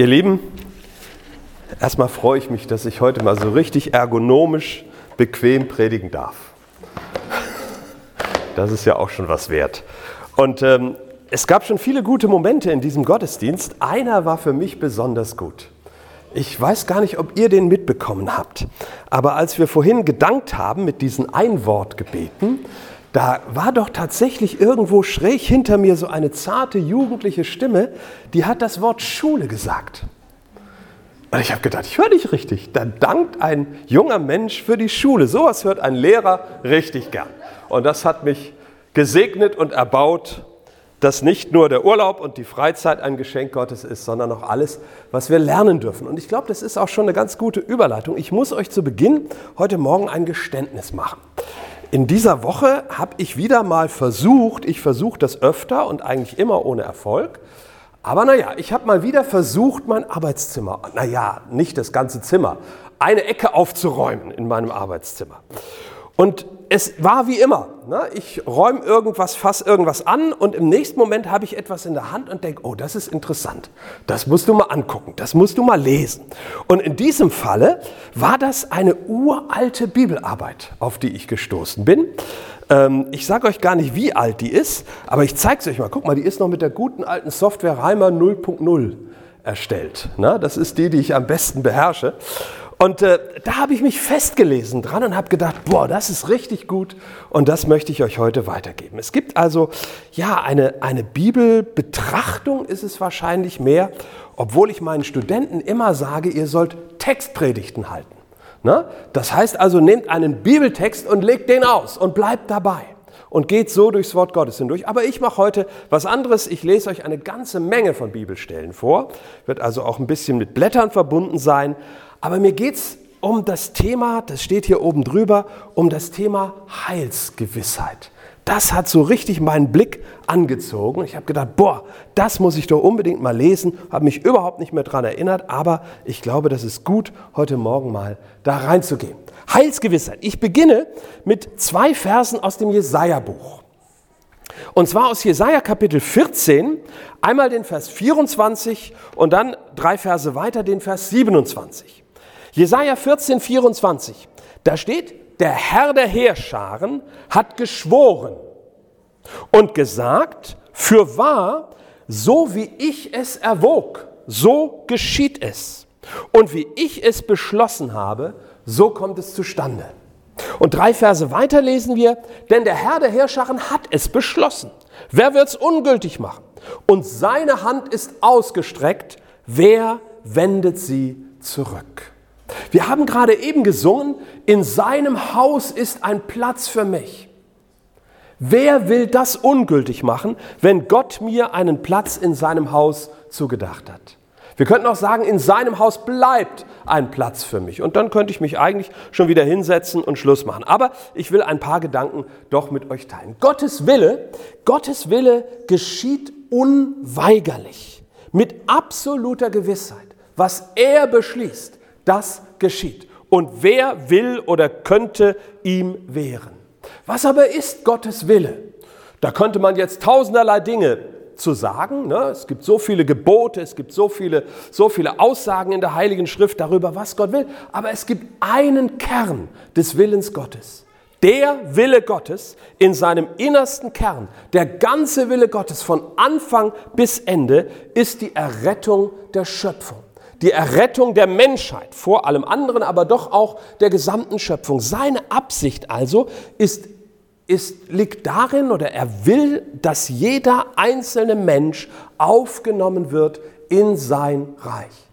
Ihr Lieben, erstmal freue ich mich, dass ich heute mal so richtig ergonomisch bequem predigen darf. Das ist ja auch schon was wert. Und ähm, es gab schon viele gute Momente in diesem Gottesdienst. Einer war für mich besonders gut. Ich weiß gar nicht, ob ihr den mitbekommen habt. Aber als wir vorhin gedankt haben mit diesen Einwortgebeten, da war doch tatsächlich irgendwo schräg hinter mir so eine zarte jugendliche Stimme, die hat das Wort Schule gesagt. Und ich habe gedacht, ich höre nicht richtig. Da dankt ein junger Mensch für die Schule. Sowas hört ein Lehrer richtig gern. Und das hat mich gesegnet und erbaut, dass nicht nur der Urlaub und die Freizeit ein Geschenk Gottes ist, sondern auch alles, was wir lernen dürfen. Und ich glaube, das ist auch schon eine ganz gute Überleitung. Ich muss euch zu Beginn heute Morgen ein Geständnis machen. In dieser Woche habe ich wieder mal versucht, ich versuche das öfter und eigentlich immer ohne Erfolg, aber naja, ich habe mal wieder versucht, mein Arbeitszimmer, naja, nicht das ganze Zimmer, eine Ecke aufzuräumen in meinem Arbeitszimmer. Und es war wie immer. Ne? Ich räume irgendwas, fasse irgendwas an und im nächsten Moment habe ich etwas in der Hand und denke, oh, das ist interessant. Das musst du mal angucken, das musst du mal lesen. Und in diesem Falle war das eine uralte Bibelarbeit, auf die ich gestoßen bin. Ähm, ich sage euch gar nicht, wie alt die ist, aber ich zeige es euch mal. Guck mal, die ist noch mit der guten alten Software Reimer 0.0 erstellt. Ne? Das ist die, die ich am besten beherrsche. Und äh, da habe ich mich festgelesen dran und habe gedacht, boah, das ist richtig gut und das möchte ich euch heute weitergeben. Es gibt also, ja, eine, eine Bibelbetrachtung ist es wahrscheinlich mehr, obwohl ich meinen Studenten immer sage, ihr sollt Textpredigten halten. Ne? Das heißt also, nehmt einen Bibeltext und legt den aus und bleibt dabei und geht so durchs Wort Gottes hindurch. Aber ich mache heute was anderes. Ich lese euch eine ganze Menge von Bibelstellen vor, wird also auch ein bisschen mit Blättern verbunden sein. Aber mir geht es um das Thema, das steht hier oben drüber, um das Thema Heilsgewissheit. Das hat so richtig meinen Blick angezogen. Ich habe gedacht, boah, das muss ich doch unbedingt mal lesen. Habe mich überhaupt nicht mehr daran erinnert, aber ich glaube, das ist gut, heute Morgen mal da reinzugehen. Heilsgewissheit. Ich beginne mit zwei Versen aus dem Jesaja-Buch. Und zwar aus Jesaja Kapitel 14, einmal den Vers 24 und dann drei Verse weiter den Vers 27. Jesaja 14, 24, da steht, der Herr der Heerscharen hat geschworen und gesagt, für wahr, so wie ich es erwog, so geschieht es. Und wie ich es beschlossen habe, so kommt es zustande. Und drei Verse weiter lesen wir, denn der Herr der Herrscharen hat es beschlossen. Wer wird es ungültig machen? Und seine Hand ist ausgestreckt. Wer wendet sie zurück? Wir haben gerade eben gesungen, in seinem Haus ist ein Platz für mich. Wer will das ungültig machen, wenn Gott mir einen Platz in seinem Haus zugedacht hat? Wir könnten auch sagen, in seinem Haus bleibt ein Platz für mich. Und dann könnte ich mich eigentlich schon wieder hinsetzen und Schluss machen. Aber ich will ein paar Gedanken doch mit euch teilen. Gottes Wille, Gottes Wille geschieht unweigerlich, mit absoluter Gewissheit. Was er beschließt, das geschieht. Und wer will oder könnte ihm wehren? Was aber ist Gottes Wille? Da könnte man jetzt tausenderlei Dinge zu sagen. Ne? Es gibt so viele Gebote, es gibt so viele, so viele Aussagen in der Heiligen Schrift darüber, was Gott will. Aber es gibt einen Kern des Willens Gottes. Der Wille Gottes in seinem innersten Kern, der ganze Wille Gottes von Anfang bis Ende ist die Errettung der Schöpfung die Errettung der Menschheit, vor allem anderen, aber doch auch der gesamten Schöpfung. Seine Absicht also ist, ist, liegt darin oder er will, dass jeder einzelne Mensch aufgenommen wird in sein Reich.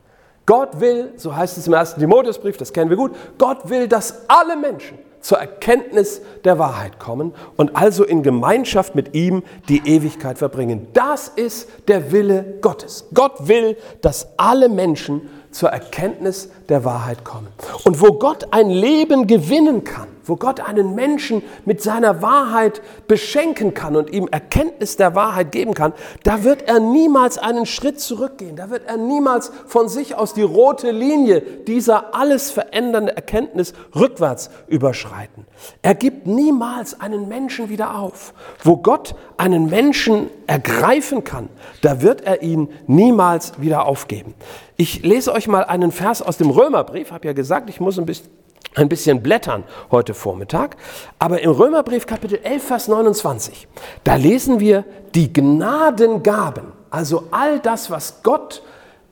Gott will, so heißt es im ersten Timotheusbrief, das kennen wir gut, Gott will, dass alle Menschen zur Erkenntnis der Wahrheit kommen und also in Gemeinschaft mit ihm die Ewigkeit verbringen. Das ist der Wille Gottes. Gott will, dass alle Menschen zur Erkenntnis der Wahrheit kommen. Und wo Gott ein Leben gewinnen kann wo Gott einen Menschen mit seiner Wahrheit beschenken kann und ihm Erkenntnis der Wahrheit geben kann, da wird er niemals einen Schritt zurückgehen. Da wird er niemals von sich aus die rote Linie dieser alles verändernde Erkenntnis rückwärts überschreiten. Er gibt niemals einen Menschen wieder auf. Wo Gott einen Menschen ergreifen kann, da wird er ihn niemals wieder aufgeben. Ich lese euch mal einen Vers aus dem Römerbrief, habe ja gesagt, ich muss ein bisschen ein bisschen blättern heute Vormittag. Aber im Römerbrief Kapitel 11, Vers 29, da lesen wir die Gnadengaben, also all das, was Gott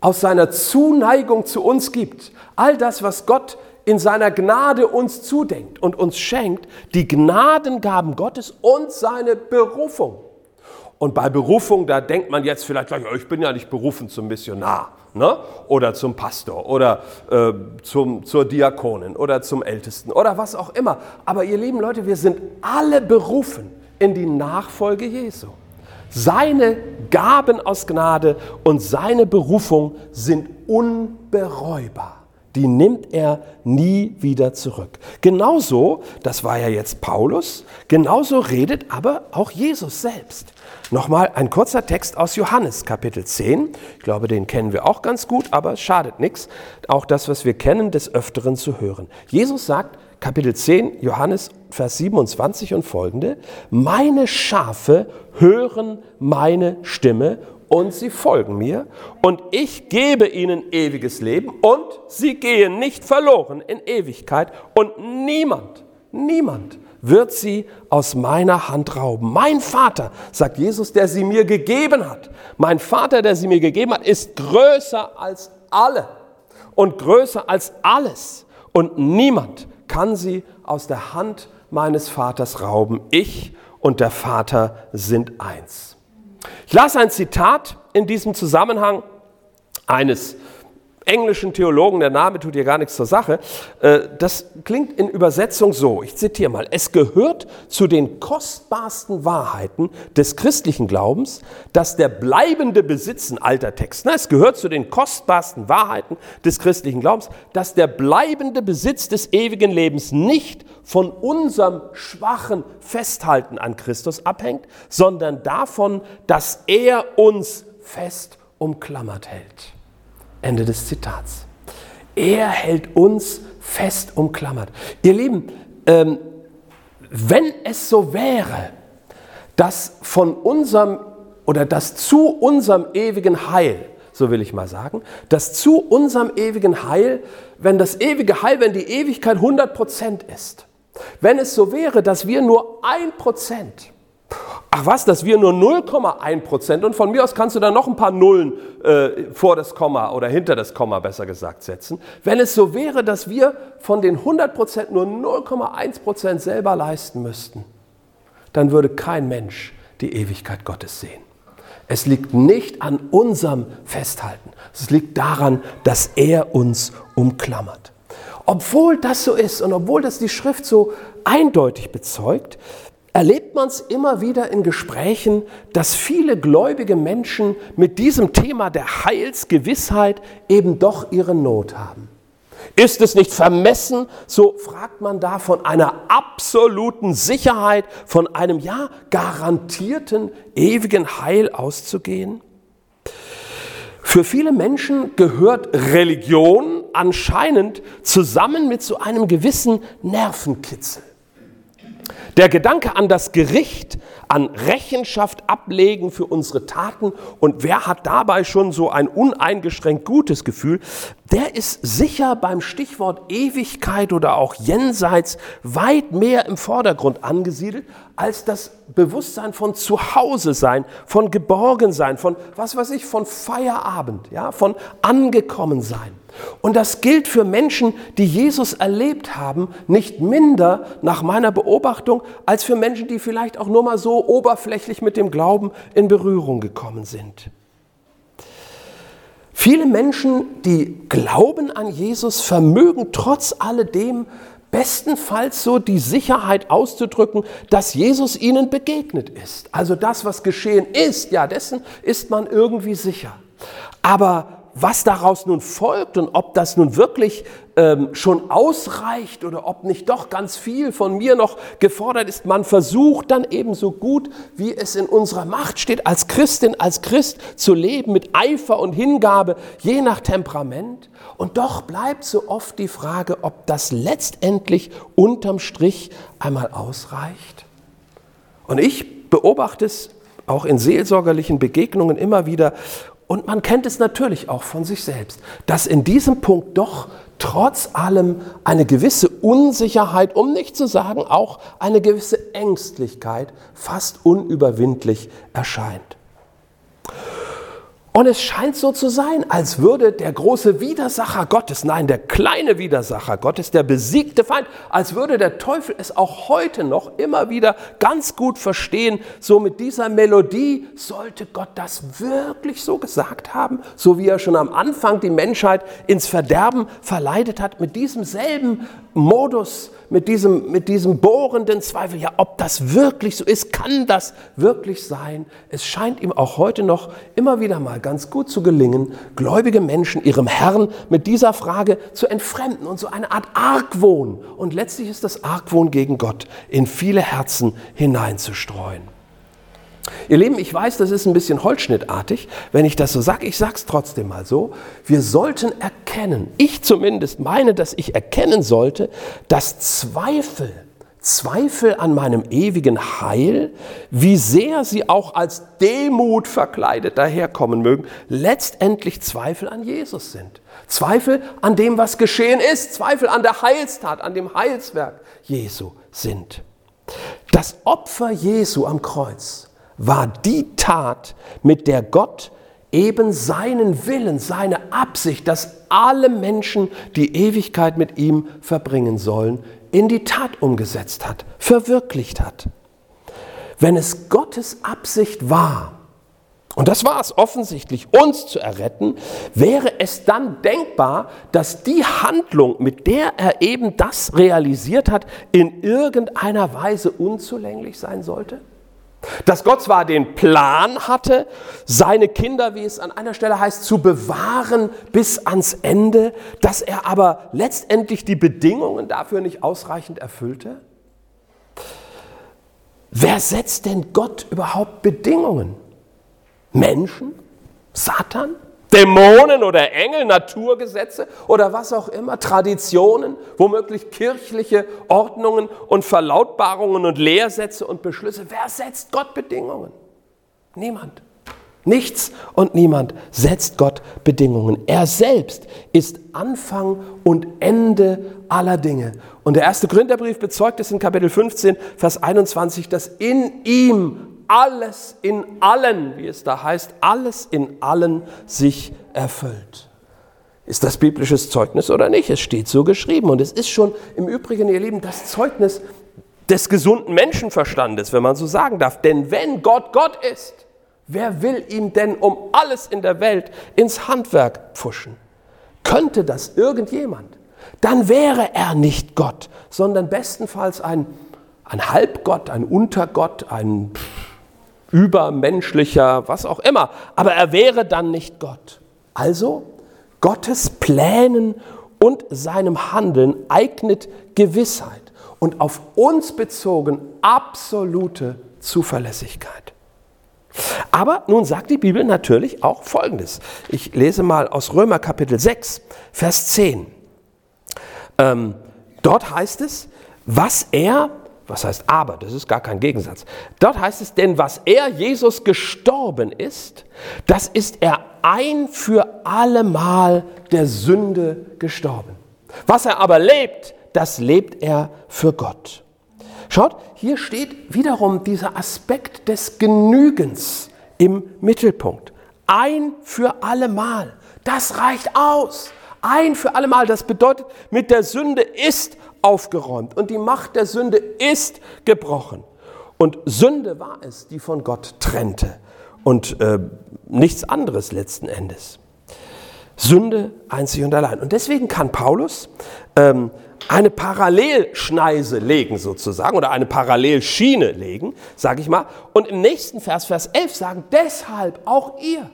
aus seiner Zuneigung zu uns gibt, all das, was Gott in seiner Gnade uns zudenkt und uns schenkt, die Gnadengaben Gottes und seine Berufung. Und bei Berufung, da denkt man jetzt vielleicht gleich, ich bin ja nicht berufen zum Missionar ne? oder zum Pastor oder äh, zum, zur Diakonin oder zum Ältesten oder was auch immer. Aber ihr lieben Leute, wir sind alle berufen in die Nachfolge Jesu. Seine Gaben aus Gnade und seine Berufung sind unbereubar. Die nimmt er nie wieder zurück. Genauso, das war ja jetzt Paulus, genauso redet aber auch Jesus selbst. Nochmal ein kurzer Text aus Johannes Kapitel 10. Ich glaube, den kennen wir auch ganz gut, aber es schadet nichts, auch das, was wir kennen, des Öfteren zu hören. Jesus sagt, Kapitel 10, Johannes, Vers 27 und folgende, meine Schafe hören meine Stimme und sie folgen mir und ich gebe ihnen ewiges Leben und sie gehen nicht verloren in Ewigkeit und niemand, niemand wird sie aus meiner Hand rauben. Mein Vater, sagt Jesus, der sie mir gegeben hat, mein Vater, der sie mir gegeben hat, ist größer als alle und größer als alles. Und niemand kann sie aus der Hand meines Vaters rauben. Ich und der Vater sind eins. Ich las ein Zitat in diesem Zusammenhang eines englischen Theologen, der Name tut hier gar nichts zur Sache, äh, das klingt in Übersetzung so, ich zitiere mal, es gehört zu den kostbarsten Wahrheiten des christlichen Glaubens, dass der bleibende Besitz, ein alter Text, ne, es gehört zu den kostbarsten Wahrheiten des christlichen Glaubens, dass der bleibende Besitz des ewigen Lebens nicht von unserem schwachen Festhalten an Christus abhängt, sondern davon, dass er uns fest umklammert hält. Ende des Zitats. Er hält uns fest umklammert. Ihr Lieben, ähm, wenn es so wäre, dass von unserem oder dass zu unserem ewigen Heil, so will ich mal sagen, dass zu unserem ewigen Heil, wenn das ewige Heil, wenn die Ewigkeit 100% ist, wenn es so wäre, dass wir nur ein Prozent Ach was, dass wir nur 0,1 Prozent und von mir aus kannst du da noch ein paar Nullen äh, vor das Komma oder hinter das Komma besser gesagt setzen. Wenn es so wäre, dass wir von den 100 Prozent nur 0,1 Prozent selber leisten müssten, dann würde kein Mensch die Ewigkeit Gottes sehen. Es liegt nicht an unserem Festhalten. Es liegt daran, dass er uns umklammert. Obwohl das so ist und obwohl das die Schrift so eindeutig bezeugt, erlebt man es immer wieder in Gesprächen, dass viele gläubige Menschen mit diesem Thema der Heilsgewissheit eben doch ihre Not haben. Ist es nicht vermessen, so fragt man da von einer absoluten Sicherheit, von einem ja garantierten ewigen Heil auszugehen? Für viele Menschen gehört Religion anscheinend zusammen mit so einem gewissen Nervenkitzel. Der Gedanke an das Gericht, an Rechenschaft ablegen für unsere Taten. Und wer hat dabei schon so ein uneingeschränkt gutes Gefühl, der ist sicher beim Stichwort Ewigkeit oder auch Jenseits weit mehr im Vordergrund angesiedelt als das Bewusstsein von Zuhause sein, von Geborgensein, von was weiß ich, von Feierabend, ja, von angekommen sein. Und das gilt für Menschen, die Jesus erlebt haben, nicht minder nach meiner Beobachtung als für Menschen, die vielleicht auch nur mal so oberflächlich mit dem Glauben in Berührung gekommen sind. Viele Menschen, die glauben an Jesus, vermögen trotz alledem bestenfalls so die Sicherheit auszudrücken, dass Jesus ihnen begegnet ist. Also das, was geschehen ist, ja, dessen ist man irgendwie sicher. Aber was daraus nun folgt und ob das nun wirklich ähm, schon ausreicht oder ob nicht doch ganz viel von mir noch gefordert ist, man versucht dann eben so gut, wie es in unserer Macht steht, als Christin, als Christ zu leben mit Eifer und Hingabe, je nach Temperament. Und doch bleibt so oft die Frage, ob das letztendlich unterm Strich einmal ausreicht. Und ich beobachte es auch in seelsorgerlichen Begegnungen immer wieder. Und man kennt es natürlich auch von sich selbst, dass in diesem Punkt doch trotz allem eine gewisse Unsicherheit, um nicht zu sagen auch eine gewisse Ängstlichkeit fast unüberwindlich erscheint. Und es scheint so zu sein, als würde der große Widersacher Gottes, nein, der kleine Widersacher Gottes, der besiegte Feind, als würde der Teufel es auch heute noch immer wieder ganz gut verstehen. So mit dieser Melodie sollte Gott das wirklich so gesagt haben, so wie er schon am Anfang die Menschheit ins Verderben verleitet hat, mit diesem selben Modus, mit diesem, mit diesem bohrenden Zweifel, ja, ob das wirklich so ist, kann das wirklich sein? Es scheint ihm auch heute noch immer wieder mal ganz gut zu gelingen, gläubige Menschen ihrem Herrn mit dieser Frage zu entfremden und so eine Art Argwohn, und letztlich ist das Argwohn gegen Gott, in viele Herzen hineinzustreuen. Ihr Lieben, ich weiß, das ist ein bisschen holzschnittartig, wenn ich das so sage. Ich sage es trotzdem mal so. Wir sollten erkennen, ich zumindest meine, dass ich erkennen sollte, dass Zweifel, Zweifel an meinem ewigen Heil, wie sehr sie auch als Demut verkleidet daherkommen mögen, letztendlich Zweifel an Jesus sind. Zweifel an dem, was geschehen ist, Zweifel an der Heilstat, an dem Heilswerk Jesu sind. Das Opfer Jesu am Kreuz war die Tat, mit der Gott eben seinen Willen, seine Absicht, dass alle Menschen die Ewigkeit mit ihm verbringen sollen, in die Tat umgesetzt hat, verwirklicht hat. Wenn es Gottes Absicht war, und das war es offensichtlich, uns zu erretten, wäre es dann denkbar, dass die Handlung, mit der er eben das realisiert hat, in irgendeiner Weise unzulänglich sein sollte? Dass Gott zwar den Plan hatte, seine Kinder, wie es an einer Stelle heißt, zu bewahren bis ans Ende, dass er aber letztendlich die Bedingungen dafür nicht ausreichend erfüllte? Wer setzt denn Gott überhaupt Bedingungen? Menschen? Satan? Dämonen oder Engel, Naturgesetze oder was auch immer, Traditionen, womöglich kirchliche Ordnungen und Verlautbarungen und Lehrsätze und Beschlüsse. Wer setzt Gott Bedingungen? Niemand. Nichts und niemand setzt Gott Bedingungen. Er selbst ist Anfang und Ende aller Dinge. Und der erste Gründerbrief bezeugt es in Kapitel 15, Vers 21, dass in ihm alles in allen, wie es da heißt, alles in allen sich erfüllt. Ist das biblisches Zeugnis oder nicht? Es steht so geschrieben. Und es ist schon im Übrigen, ihr Lieben, das Zeugnis des gesunden Menschenverstandes, wenn man so sagen darf. Denn wenn Gott Gott ist, wer will ihm denn um alles in der Welt ins Handwerk pfuschen? Könnte das irgendjemand? Dann wäre er nicht Gott, sondern bestenfalls ein, ein Halbgott, ein Untergott, ein übermenschlicher, was auch immer. Aber er wäre dann nicht Gott. Also, Gottes Plänen und seinem Handeln eignet Gewissheit und auf uns bezogen absolute Zuverlässigkeit. Aber nun sagt die Bibel natürlich auch Folgendes. Ich lese mal aus Römer Kapitel 6, Vers 10. Ähm, dort heißt es, was er was heißt aber? Das ist gar kein Gegensatz. Dort heißt es, denn was er, Jesus, gestorben ist, das ist er ein für allemal der Sünde gestorben. Was er aber lebt, das lebt er für Gott. Schaut, hier steht wiederum dieser Aspekt des Genügens im Mittelpunkt. Ein für allemal. Das reicht aus. Ein für allemal. Das bedeutet, mit der Sünde ist aufgeräumt und die Macht der Sünde ist gebrochen. Und Sünde war es, die von Gott trennte und äh, nichts anderes letzten Endes. Sünde einzig und allein. Und deswegen kann Paulus ähm, eine Parallelschneise legen sozusagen oder eine Parallelschiene legen, sage ich mal, und im nächsten Vers, Vers 11 sagen, deshalb auch ihr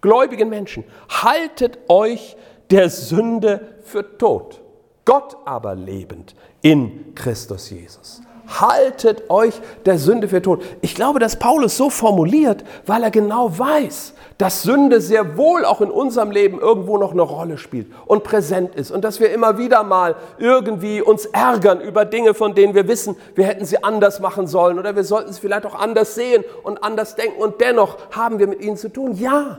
gläubigen Menschen, haltet euch der Sünde für tot, Gott aber lebend in Christus Jesus haltet euch der Sünde für tot. Ich glaube, dass Paulus so formuliert, weil er genau weiß, dass Sünde sehr wohl auch in unserem Leben irgendwo noch eine Rolle spielt und präsent ist und dass wir immer wieder mal irgendwie uns ärgern über Dinge, von denen wir wissen, wir hätten sie anders machen sollen oder wir sollten sie vielleicht auch anders sehen und anders denken und dennoch haben wir mit ihnen zu tun. Ja,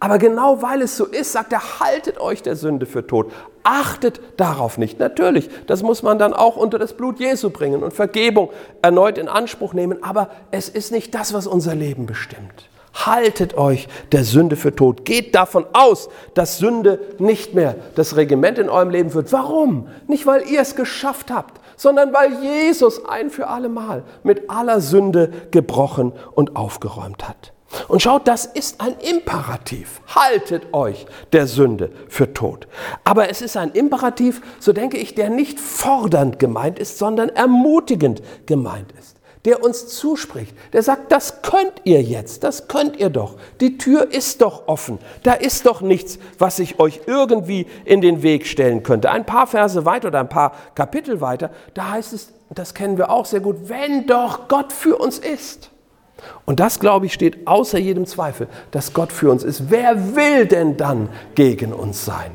aber genau weil es so ist, sagt er, haltet euch der Sünde für tot. Achtet darauf nicht. Natürlich, das muss man dann auch unter das Blut Jesu bringen und Vergebung erneut in Anspruch nehmen. Aber es ist nicht das, was unser Leben bestimmt. Haltet euch der Sünde für tot. Geht davon aus, dass Sünde nicht mehr das Regiment in eurem Leben wird. Warum? Nicht, weil ihr es geschafft habt, sondern weil Jesus ein für alle Mal mit aller Sünde gebrochen und aufgeräumt hat. Und schaut, das ist ein Imperativ. Haltet euch der Sünde für tot. Aber es ist ein Imperativ, so denke ich, der nicht fordernd gemeint ist, sondern ermutigend gemeint ist. Der uns zuspricht, der sagt, das könnt ihr jetzt, das könnt ihr doch. Die Tür ist doch offen. Da ist doch nichts, was ich euch irgendwie in den Weg stellen könnte. Ein paar Verse weiter oder ein paar Kapitel weiter, da heißt es, das kennen wir auch sehr gut, wenn doch Gott für uns ist. Und das, glaube ich, steht außer jedem Zweifel, dass Gott für uns ist. Wer will denn dann gegen uns sein?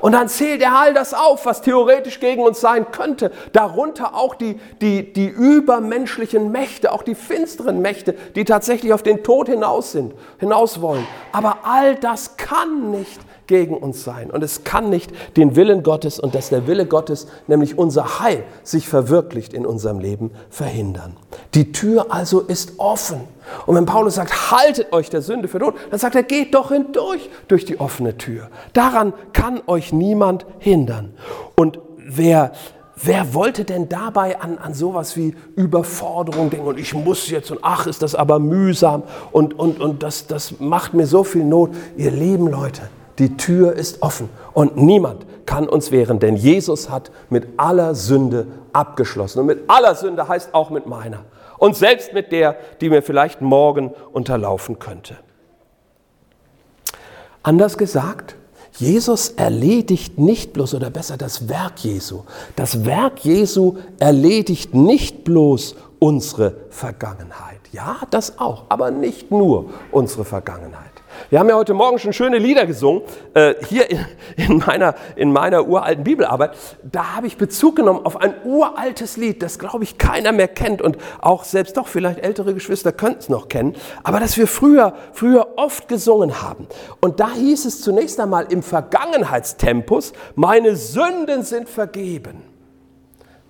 Und dann zählt er all das auf, was theoretisch gegen uns sein könnte. Darunter auch die, die, die übermenschlichen Mächte, auch die finsteren Mächte, die tatsächlich auf den Tod hinaus sind, hinaus wollen. Aber all das kann nicht gegen uns sein. Und es kann nicht den Willen Gottes und dass der Wille Gottes, nämlich unser Heil, sich verwirklicht in unserem Leben, verhindern. Die Tür also ist offen. Und wenn Paulus sagt, haltet euch der Sünde für tot, dann sagt er, geht doch hindurch durch die offene Tür. Daran kann euch niemand hindern. Und wer Wer wollte denn dabei an, an sowas wie Überforderung denken und ich muss jetzt und ach, ist das aber mühsam und, und, und das, das macht mir so viel Not. Ihr lieben Leute, die Tür ist offen und niemand kann uns wehren, denn Jesus hat mit aller Sünde abgeschlossen. Und mit aller Sünde heißt auch mit meiner. Und selbst mit der, die mir vielleicht morgen unterlaufen könnte. Anders gesagt, Jesus erledigt nicht bloß, oder besser das Werk Jesu. Das Werk Jesu erledigt nicht bloß unsere Vergangenheit. Ja, das auch, aber nicht nur unsere Vergangenheit. Wir haben ja heute Morgen schon schöne Lieder gesungen, äh, hier in, in, meiner, in meiner uralten Bibelarbeit. Da habe ich Bezug genommen auf ein uraltes Lied, das, glaube ich, keiner mehr kennt und auch selbst doch vielleicht ältere Geschwister könnten es noch kennen, aber das wir früher, früher oft gesungen haben. Und da hieß es zunächst einmal im Vergangenheitstempus, meine Sünden sind vergeben.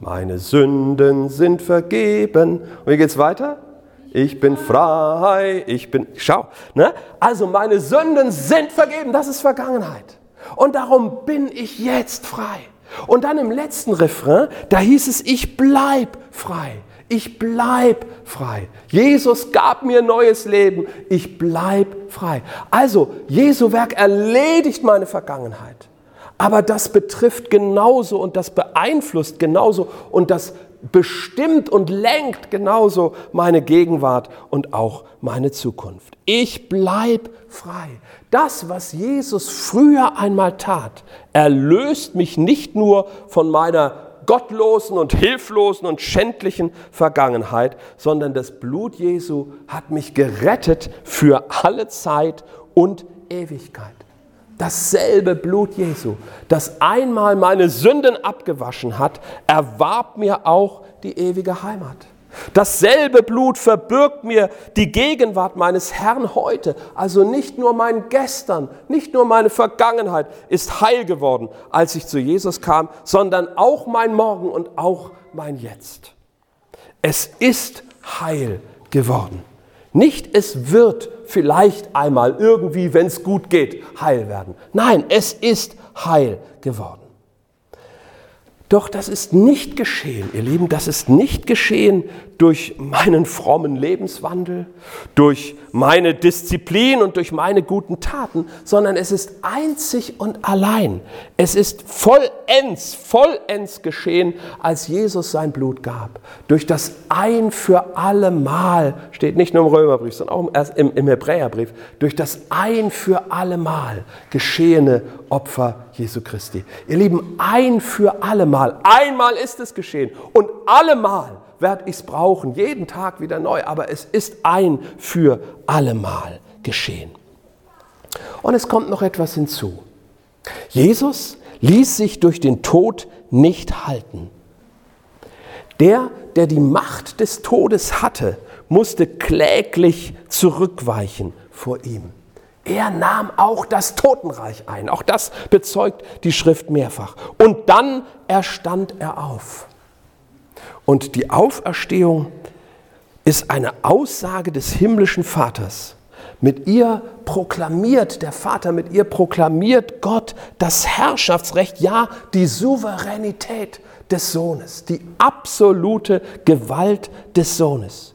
Meine Sünden sind vergeben. Und wie geht's weiter? Ich bin frei, ich bin, schau, ne? Also meine Sünden sind vergeben, das ist Vergangenheit. Und darum bin ich jetzt frei. Und dann im letzten Refrain, da hieß es, ich bleib frei. Ich bleib frei. Jesus gab mir neues Leben. Ich bleib frei. Also, Jesu Werk erledigt meine Vergangenheit. Aber das betrifft genauso und das beeinflusst genauso und das bestimmt und lenkt genauso meine Gegenwart und auch meine Zukunft. Ich bleib frei. Das, was Jesus früher einmal tat, erlöst mich nicht nur von meiner gottlosen und hilflosen und schändlichen Vergangenheit, sondern das Blut Jesu hat mich gerettet für alle Zeit und Ewigkeit. Dasselbe Blut Jesu, das einmal meine Sünden abgewaschen hat, erwarb mir auch die ewige Heimat. Dasselbe Blut verbirgt mir die Gegenwart meines Herrn heute. Also nicht nur mein Gestern, nicht nur meine Vergangenheit ist heil geworden, als ich zu Jesus kam, sondern auch mein Morgen und auch mein Jetzt. Es ist heil geworden. Nicht es wird vielleicht einmal irgendwie, wenn es gut geht, heil werden. Nein, es ist heil geworden. Doch das ist nicht geschehen, ihr Lieben, das ist nicht geschehen durch meinen frommen Lebenswandel, durch meine Disziplin und durch meine guten Taten, sondern es ist einzig und allein, es ist vollends, vollends geschehen, als Jesus sein Blut gab. Durch das ein für alle Mal, steht nicht nur im Römerbrief, sondern auch im, im Hebräerbrief, durch das ein für alle Mal geschehene Opfer Jesu Christi. Ihr Lieben, ein für alle Mal, einmal ist es geschehen und allemal werde ich es brauchen, jeden Tag wieder neu, aber es ist ein für allemal geschehen. Und es kommt noch etwas hinzu. Jesus ließ sich durch den Tod nicht halten. Der, der die Macht des Todes hatte, musste kläglich zurückweichen vor ihm. Er nahm auch das Totenreich ein. Auch das bezeugt die Schrift mehrfach. Und dann erstand er auf. Und die Auferstehung ist eine Aussage des himmlischen Vaters. Mit ihr proklamiert der Vater, mit ihr proklamiert Gott das Herrschaftsrecht, ja die Souveränität des Sohnes, die absolute Gewalt des Sohnes.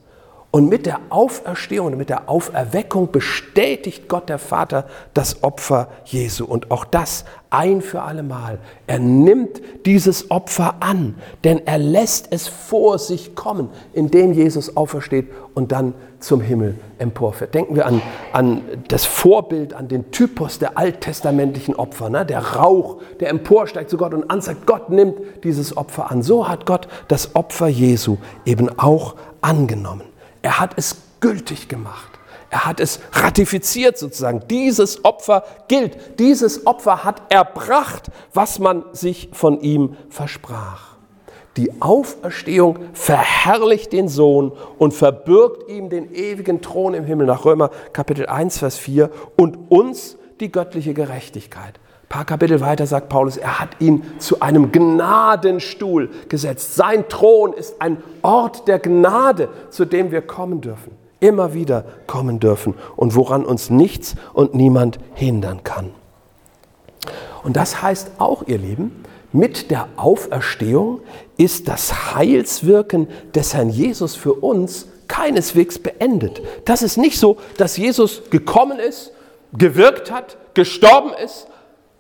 Und mit der Auferstehung und mit der Auferweckung bestätigt Gott der Vater das Opfer Jesu. Und auch das ein für allemal. Er nimmt dieses Opfer an, denn er lässt es vor sich kommen, indem Jesus aufersteht und dann zum Himmel emporfährt. Denken wir an, an das Vorbild, an den Typus der alttestamentlichen Opfer, ne? der Rauch, der emporsteigt zu Gott und ansagt, Gott nimmt dieses Opfer an. So hat Gott das Opfer Jesu eben auch angenommen. Er hat es gültig gemacht. Er hat es ratifiziert sozusagen. Dieses Opfer gilt. Dieses Opfer hat erbracht, was man sich von ihm versprach. Die Auferstehung verherrlicht den Sohn und verbirgt ihm den ewigen Thron im Himmel nach Römer Kapitel 1, Vers 4 und uns die göttliche Gerechtigkeit. Ein paar Kapitel weiter sagt Paulus, er hat ihn zu einem Gnadenstuhl gesetzt. Sein Thron ist ein Ort der Gnade, zu dem wir kommen dürfen, immer wieder kommen dürfen und woran uns nichts und niemand hindern kann. Und das heißt auch, ihr Lieben, mit der Auferstehung ist das Heilswirken des Herrn Jesus für uns keineswegs beendet. Das ist nicht so, dass Jesus gekommen ist, gewirkt hat, gestorben ist,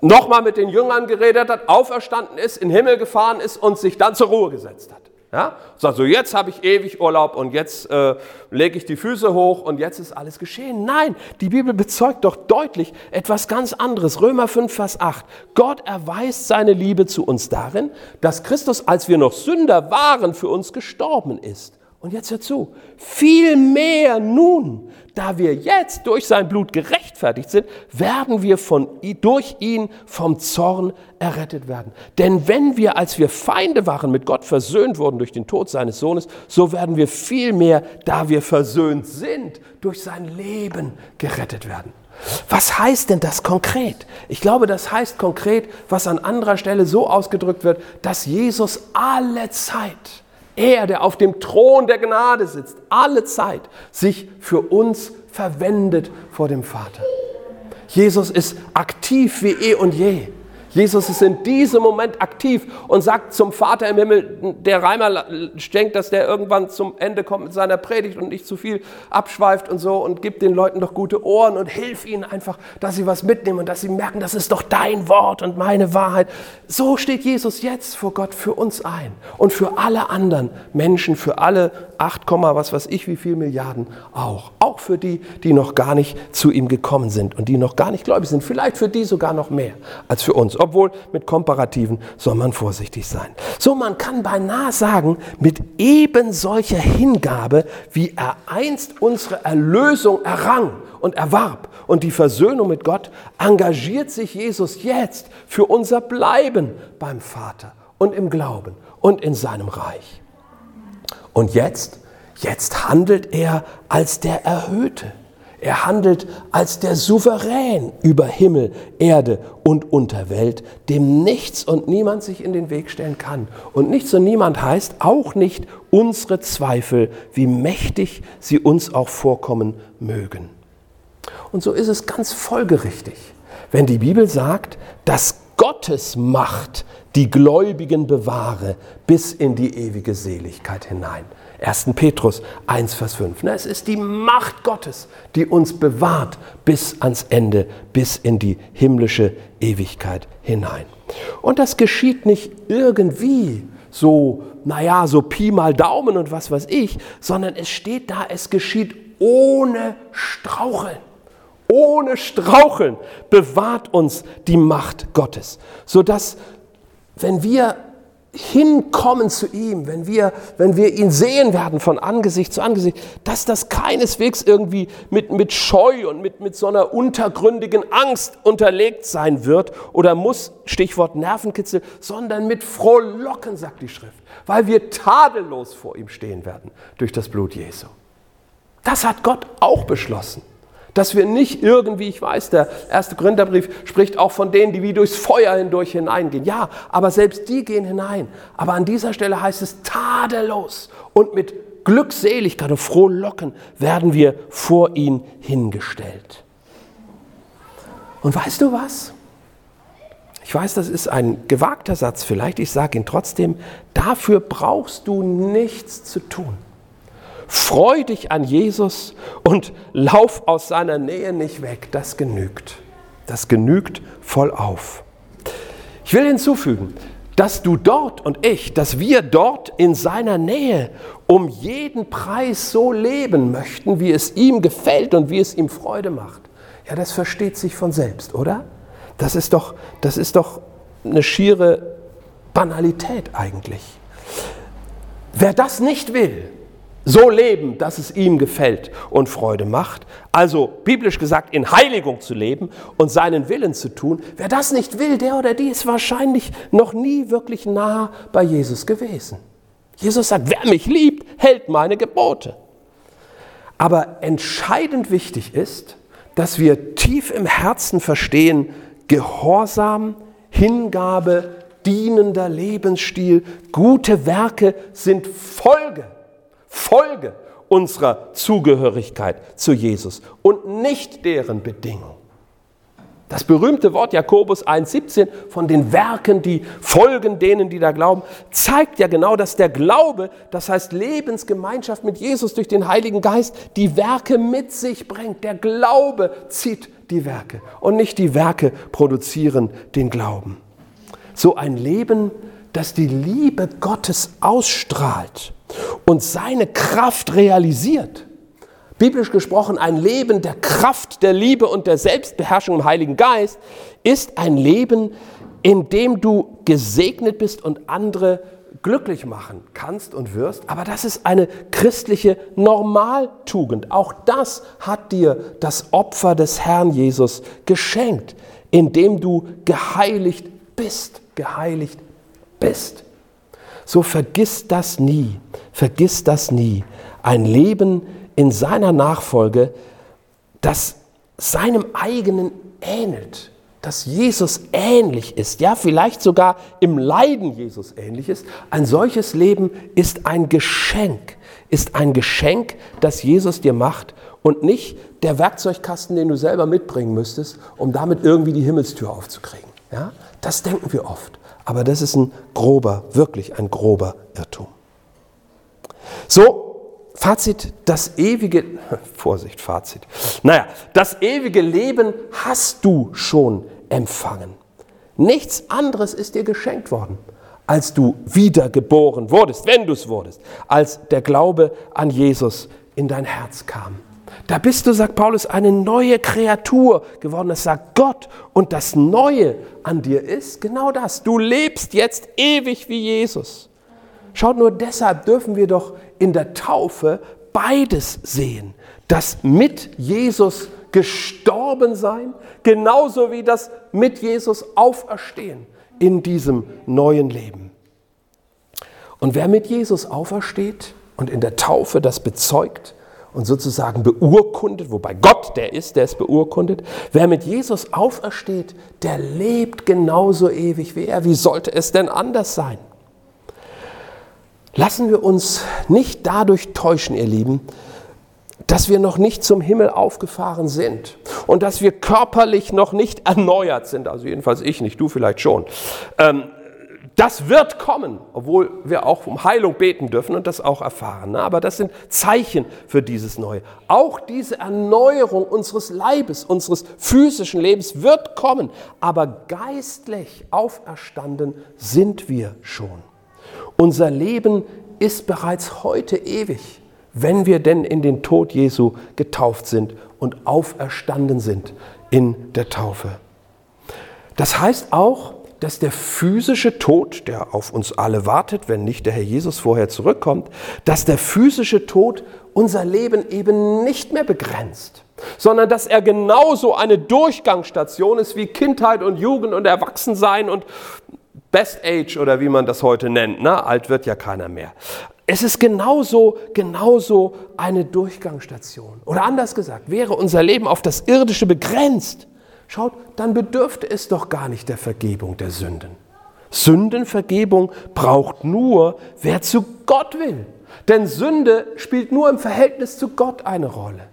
nochmal mit den Jüngern geredet hat, auferstanden ist, in den Himmel gefahren ist und sich dann zur Ruhe gesetzt hat. Ja? Sagt so, jetzt habe ich ewig Urlaub und jetzt äh, lege ich die Füße hoch und jetzt ist alles geschehen. Nein, die Bibel bezeugt doch deutlich etwas ganz anderes. Römer 5, Vers 8. Gott erweist seine Liebe zu uns darin, dass Christus, als wir noch Sünder waren, für uns gestorben ist. Und jetzt hör zu, viel mehr nun, da wir jetzt durch sein Blut gerechtfertigt sind, werden wir von, durch ihn vom Zorn errettet werden. Denn wenn wir, als wir Feinde waren, mit Gott versöhnt wurden durch den Tod seines Sohnes, so werden wir viel mehr, da wir versöhnt sind, durch sein Leben gerettet werden. Was heißt denn das konkret? Ich glaube, das heißt konkret, was an anderer Stelle so ausgedrückt wird, dass Jesus alle Zeit, er, der auf dem Thron der Gnade sitzt, alle Zeit sich für uns verwendet vor dem Vater. Jesus ist aktiv wie eh und je. Jesus ist in diesem Moment aktiv und sagt zum Vater im Himmel, der Reimer denkt, dass der irgendwann zum Ende kommt mit seiner Predigt und nicht zu viel abschweift und so und gibt den Leuten doch gute Ohren und hilf ihnen einfach, dass sie was mitnehmen und dass sie merken, das ist doch dein Wort und meine Wahrheit. So steht Jesus jetzt vor Gott für uns ein und für alle anderen Menschen, für alle 8, was weiß ich, wie viel Milliarden auch. Auch für die, die noch gar nicht zu ihm gekommen sind und die noch gar nicht gläubig sind. Vielleicht für die sogar noch mehr als für uns obwohl mit Komparativen soll man vorsichtig sein. So, man kann beinahe sagen, mit eben solcher Hingabe, wie er einst unsere Erlösung errang und erwarb und die Versöhnung mit Gott, engagiert sich Jesus jetzt für unser Bleiben beim Vater und im Glauben und in seinem Reich. Und jetzt, jetzt handelt er als der Erhöhte. Er handelt als der Souverän über Himmel, Erde und Unterwelt, dem nichts und niemand sich in den Weg stellen kann. Und nichts und niemand heißt auch nicht unsere Zweifel, wie mächtig sie uns auch vorkommen mögen. Und so ist es ganz folgerichtig, wenn die Bibel sagt, dass Gott Gottes Macht die Gläubigen bewahre bis in die ewige Seligkeit hinein. 1. Petrus 1, Vers 5. Es ist die Macht Gottes, die uns bewahrt bis ans Ende, bis in die himmlische Ewigkeit hinein. Und das geschieht nicht irgendwie so, naja, so Pi mal Daumen und was weiß ich, sondern es steht da, es geschieht ohne Straucheln. Ohne Straucheln bewahrt uns die Macht Gottes, sodass, wenn wir hinkommen zu ihm, wenn wir, wenn wir ihn sehen werden von Angesicht zu Angesicht, dass das keineswegs irgendwie mit, mit Scheu und mit, mit so einer untergründigen Angst unterlegt sein wird oder muss, Stichwort Nervenkitzel, sondern mit Frohlocken, sagt die Schrift, weil wir tadellos vor ihm stehen werden durch das Blut Jesu. Das hat Gott auch beschlossen. Dass wir nicht irgendwie, ich weiß, der erste Korintherbrief spricht auch von denen, die wie durchs Feuer hindurch hineingehen. Ja, aber selbst die gehen hinein. Aber an dieser Stelle heißt es tadellos und mit Glückseligkeit und Frohlocken werden wir vor ihn hingestellt. Und weißt du was? Ich weiß, das ist ein gewagter Satz vielleicht, ich sage ihn trotzdem, dafür brauchst du nichts zu tun. Freu dich an Jesus und lauf aus seiner Nähe nicht weg. Das genügt. Das genügt voll auf. Ich will hinzufügen, dass du dort und ich, dass wir dort in seiner Nähe um jeden Preis so leben möchten, wie es ihm gefällt und wie es ihm Freude macht. Ja, das versteht sich von selbst, oder? Das ist doch, das ist doch eine schiere Banalität eigentlich. Wer das nicht will, so leben, dass es ihm gefällt und Freude macht. Also biblisch gesagt, in Heiligung zu leben und seinen Willen zu tun. Wer das nicht will, der oder die ist wahrscheinlich noch nie wirklich nah bei Jesus gewesen. Jesus sagt, wer mich liebt, hält meine Gebote. Aber entscheidend wichtig ist, dass wir tief im Herzen verstehen, Gehorsam, Hingabe, dienender Lebensstil, gute Werke sind Folge Folge unserer Zugehörigkeit zu Jesus und nicht deren Bedingung. Das berühmte Wort Jakobus 1.17 von den Werken, die folgen denen, die da glauben, zeigt ja genau, dass der Glaube, das heißt Lebensgemeinschaft mit Jesus durch den Heiligen Geist, die Werke mit sich bringt. Der Glaube zieht die Werke und nicht die Werke produzieren den Glauben. So ein Leben, das die Liebe Gottes ausstrahlt und seine Kraft realisiert. Biblisch gesprochen, ein Leben der Kraft, der Liebe und der Selbstbeherrschung im Heiligen Geist ist ein Leben, in dem du gesegnet bist und andere glücklich machen kannst und wirst. Aber das ist eine christliche Normaltugend. Auch das hat dir das Opfer des Herrn Jesus geschenkt, indem du geheiligt bist, geheiligt bist. So vergiss das nie, vergiss das nie. Ein Leben in seiner Nachfolge, das seinem eigenen ähnelt, dass Jesus ähnlich ist, ja vielleicht sogar im Leiden Jesus ähnlich ist, ein solches Leben ist ein Geschenk, ist ein Geschenk, das Jesus dir macht und nicht der Werkzeugkasten, den du selber mitbringen müsstest, um damit irgendwie die Himmelstür aufzukriegen. Ja? Das denken wir oft. Aber das ist ein grober, wirklich ein grober Irrtum. So, Fazit, das ewige, Vorsicht, Fazit. Naja, das ewige Leben hast du schon empfangen. Nichts anderes ist dir geschenkt worden, als du wiedergeboren wurdest, wenn du es wurdest, als der Glaube an Jesus in dein Herz kam. Da bist du, sagt Paulus, eine neue Kreatur geworden. Das sagt Gott. Und das Neue an dir ist genau das. Du lebst jetzt ewig wie Jesus. Schaut nur deshalb dürfen wir doch in der Taufe beides sehen. Das mit Jesus gestorben sein, genauso wie das mit Jesus auferstehen in diesem neuen Leben. Und wer mit Jesus aufersteht und in der Taufe das bezeugt, und sozusagen beurkundet, wobei Gott der ist, der es beurkundet. Wer mit Jesus aufersteht, der lebt genauso ewig wie er. Wie sollte es denn anders sein? Lassen wir uns nicht dadurch täuschen, ihr Lieben, dass wir noch nicht zum Himmel aufgefahren sind und dass wir körperlich noch nicht erneuert sind, also jedenfalls ich nicht, du vielleicht schon. Ähm, das wird kommen, obwohl wir auch um Heilung beten dürfen und das auch erfahren. Aber das sind Zeichen für dieses Neue. Auch diese Erneuerung unseres Leibes, unseres physischen Lebens wird kommen. Aber geistlich auferstanden sind wir schon. Unser Leben ist bereits heute ewig, wenn wir denn in den Tod Jesu getauft sind und auferstanden sind in der Taufe. Das heißt auch, dass der physische Tod, der auf uns alle wartet, wenn nicht der Herr Jesus vorher zurückkommt, dass der physische Tod unser Leben eben nicht mehr begrenzt, sondern dass er genauso eine Durchgangsstation ist wie Kindheit und Jugend und Erwachsensein und Best Age oder wie man das heute nennt. Ne? Alt wird ja keiner mehr. Es ist genauso, genauso eine Durchgangsstation. Oder anders gesagt, wäre unser Leben auf das Irdische begrenzt, Schaut, dann bedürfte es doch gar nicht der Vergebung der Sünden. Sündenvergebung braucht nur, wer zu Gott will. Denn Sünde spielt nur im Verhältnis zu Gott eine Rolle.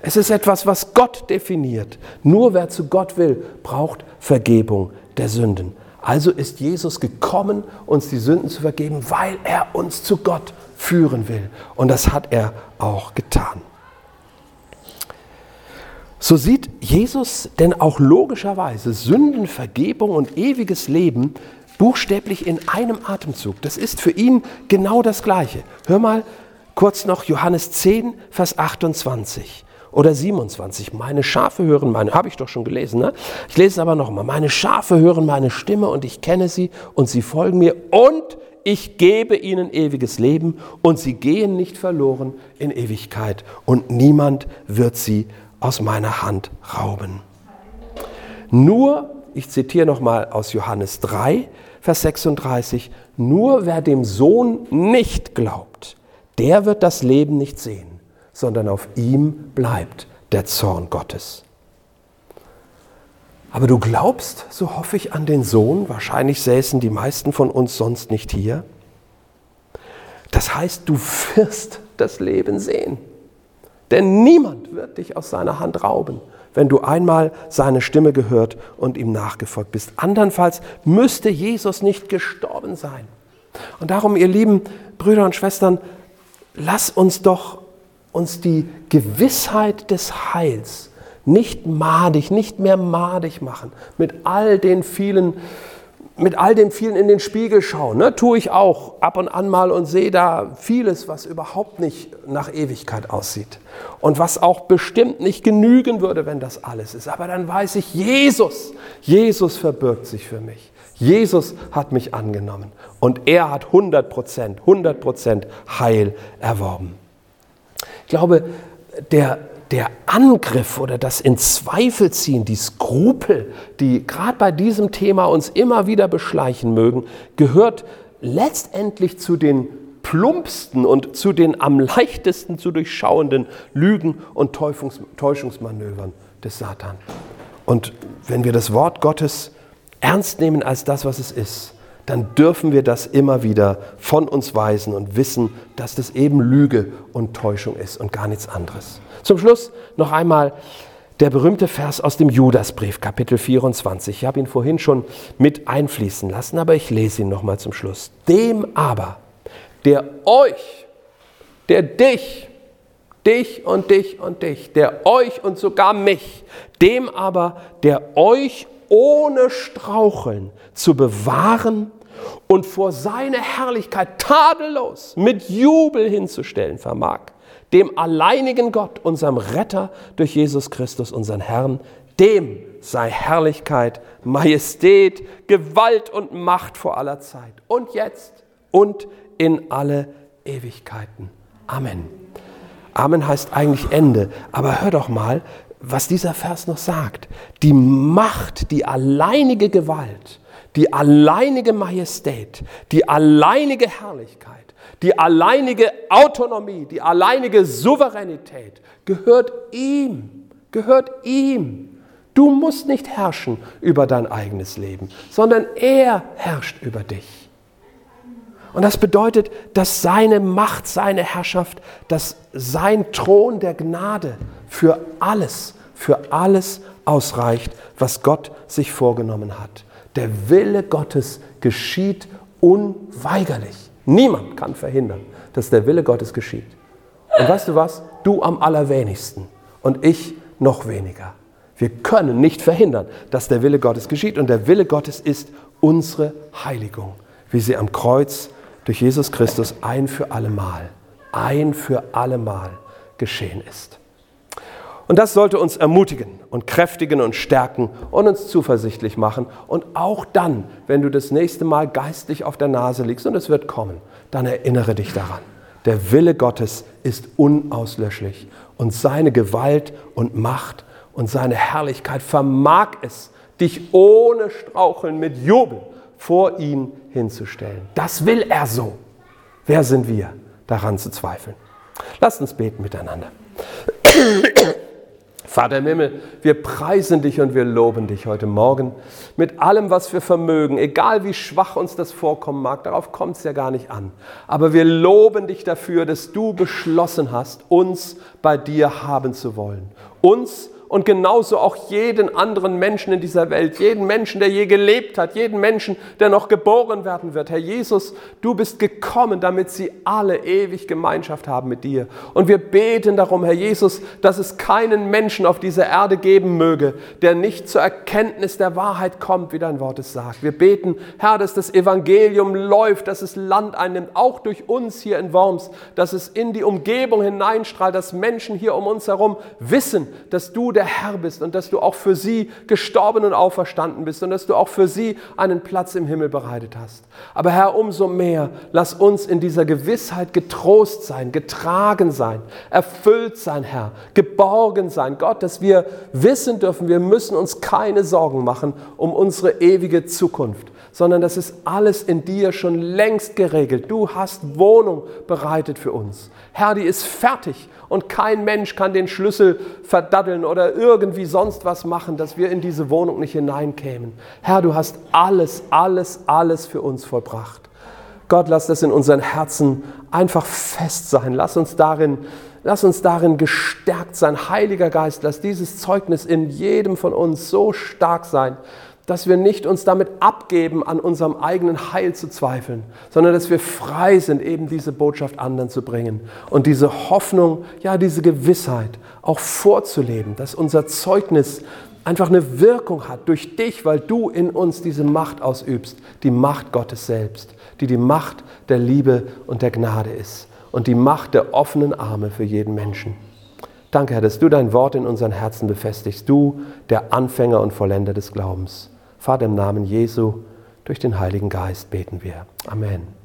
Es ist etwas, was Gott definiert. Nur wer zu Gott will, braucht Vergebung der Sünden. Also ist Jesus gekommen, uns die Sünden zu vergeben, weil er uns zu Gott führen will. Und das hat er auch getan. So sieht Jesus denn auch logischerweise Sündenvergebung und ewiges Leben buchstäblich in einem Atemzug. Das ist für ihn genau das Gleiche. Hör mal kurz noch Johannes 10, Vers 28 oder 27. Meine Schafe hören meine, habe ich doch schon gelesen, ne? Ich lese es aber nochmal. Meine Schafe hören meine Stimme und ich kenne sie und sie folgen mir und ich gebe ihnen ewiges Leben und sie gehen nicht verloren in Ewigkeit und niemand wird sie aus meiner Hand rauben. Nur, ich zitiere nochmal aus Johannes 3, Vers 36, nur wer dem Sohn nicht glaubt, der wird das Leben nicht sehen, sondern auf ihm bleibt der Zorn Gottes. Aber du glaubst, so hoffe ich, an den Sohn, wahrscheinlich säßen die meisten von uns sonst nicht hier. Das heißt, du wirst das Leben sehen. Denn niemand wird dich aus seiner Hand rauben, wenn du einmal seine Stimme gehört und ihm nachgefolgt bist. Andernfalls müsste Jesus nicht gestorben sein. Und darum, ihr lieben Brüder und Schwestern, lass uns doch uns die Gewissheit des Heils nicht madig, nicht mehr madig machen mit all den vielen mit all dem vielen in den Spiegel schauen, ne, tue ich auch ab und an mal und sehe da vieles, was überhaupt nicht nach Ewigkeit aussieht und was auch bestimmt nicht genügen würde, wenn das alles ist. Aber dann weiß ich, Jesus, Jesus verbirgt sich für mich. Jesus hat mich angenommen und er hat 100 Prozent, 100 Prozent Heil erworben. Ich glaube, der der Angriff oder das in Zweifel ziehen, die Skrupel, die gerade bei diesem Thema uns immer wieder beschleichen mögen, gehört letztendlich zu den plumpsten und zu den am leichtesten zu durchschauenden Lügen und Täuschungsmanövern des Satan. Und wenn wir das Wort Gottes ernst nehmen als das, was es ist, dann dürfen wir das immer wieder von uns weisen und wissen, dass das eben Lüge und Täuschung ist und gar nichts anderes. Zum Schluss noch einmal der berühmte Vers aus dem Judasbrief, Kapitel 24. Ich habe ihn vorhin schon mit einfließen lassen, aber ich lese ihn nochmal zum Schluss. Dem aber, der euch, der dich, dich und dich und dich, der euch und sogar mich, dem aber, der euch ohne Straucheln zu bewahren und vor seine Herrlichkeit tadellos mit Jubel hinzustellen vermag dem alleinigen Gott, unserem Retter durch Jesus Christus, unseren Herrn, dem sei Herrlichkeit, Majestät, Gewalt und Macht vor aller Zeit und jetzt und in alle Ewigkeiten. Amen. Amen heißt eigentlich Ende, aber hör doch mal, was dieser Vers noch sagt. Die Macht, die alleinige Gewalt, die alleinige Majestät, die alleinige Herrlichkeit die alleinige Autonomie, die alleinige Souveränität gehört ihm, gehört ihm. Du musst nicht herrschen über dein eigenes Leben, sondern er herrscht über dich. Und das bedeutet, dass seine Macht, seine Herrschaft, dass sein Thron der Gnade für alles, für alles ausreicht, was Gott sich vorgenommen hat. Der Wille Gottes geschieht unweigerlich. Niemand kann verhindern, dass der Wille Gottes geschieht. Und weißt du was? Du am allerwenigsten und ich noch weniger. Wir können nicht verhindern, dass der Wille Gottes geschieht. Und der Wille Gottes ist unsere Heiligung, wie sie am Kreuz durch Jesus Christus ein für allemal, ein für allemal geschehen ist. Und das sollte uns ermutigen und kräftigen und stärken und uns zuversichtlich machen. Und auch dann, wenn du das nächste Mal geistlich auf der Nase liegst und es wird kommen, dann erinnere dich daran. Der Wille Gottes ist unauslöschlich und seine Gewalt und Macht und seine Herrlichkeit vermag es, dich ohne Straucheln mit Jubel vor ihn hinzustellen. Das will er so. Wer sind wir, daran zu zweifeln? Lasst uns beten miteinander. Vater im Himmel, wir preisen dich und wir loben dich heute Morgen mit allem, was wir vermögen, egal wie schwach uns das vorkommen mag, darauf kommt es ja gar nicht an. Aber wir loben dich dafür, dass du beschlossen hast, uns bei dir haben zu wollen. Uns und genauso auch jeden anderen Menschen in dieser Welt, jeden Menschen, der je gelebt hat, jeden Menschen, der noch geboren werden wird. Herr Jesus, du bist gekommen, damit sie alle ewig Gemeinschaft haben mit dir. Und wir beten darum, Herr Jesus, dass es keinen Menschen auf dieser Erde geben möge, der nicht zur Erkenntnis der Wahrheit kommt, wie dein Wort es sagt. Wir beten, Herr, dass das Evangelium läuft, dass es Land einnimmt, auch durch uns hier in Worms, dass es in die Umgebung hineinstrahlt, dass Menschen hier um uns herum wissen, dass du der der Herr bist und dass du auch für sie gestorben und auferstanden bist und dass du auch für sie einen Platz im Himmel bereitet hast. Aber Herr, umso mehr, lass uns in dieser Gewissheit getrost sein, getragen sein, erfüllt sein, Herr, geborgen sein. Gott, dass wir wissen dürfen, wir müssen uns keine Sorgen machen um unsere ewige Zukunft sondern das ist alles in dir schon längst geregelt. Du hast Wohnung bereitet für uns. Herr, die ist fertig und kein Mensch kann den Schlüssel verdaddeln irgendwie sonst was machen, dass wir in diese Wohnung nicht hineinkämen. Herr, du hast alles, alles, alles für uns vollbracht. Gott, lass das in unseren Herzen einfach fest sein. Lass uns darin Lass uns darin gestärkt sein. Heiliger Geist, lass dieses Zeugnis in jedem von uns so stark sein, dass wir nicht uns damit abgeben, an unserem eigenen Heil zu zweifeln, sondern dass wir frei sind, eben diese Botschaft anderen zu bringen und diese Hoffnung, ja, diese Gewissheit auch vorzuleben, dass unser Zeugnis einfach eine Wirkung hat durch dich, weil du in uns diese Macht ausübst, die Macht Gottes selbst, die die Macht der Liebe und der Gnade ist und die Macht der offenen Arme für jeden Menschen. Danke, Herr, dass du dein Wort in unseren Herzen befestigst, du, der Anfänger und Vollender des Glaubens. Vater, im Namen Jesu, durch den Heiligen Geist beten wir. Amen.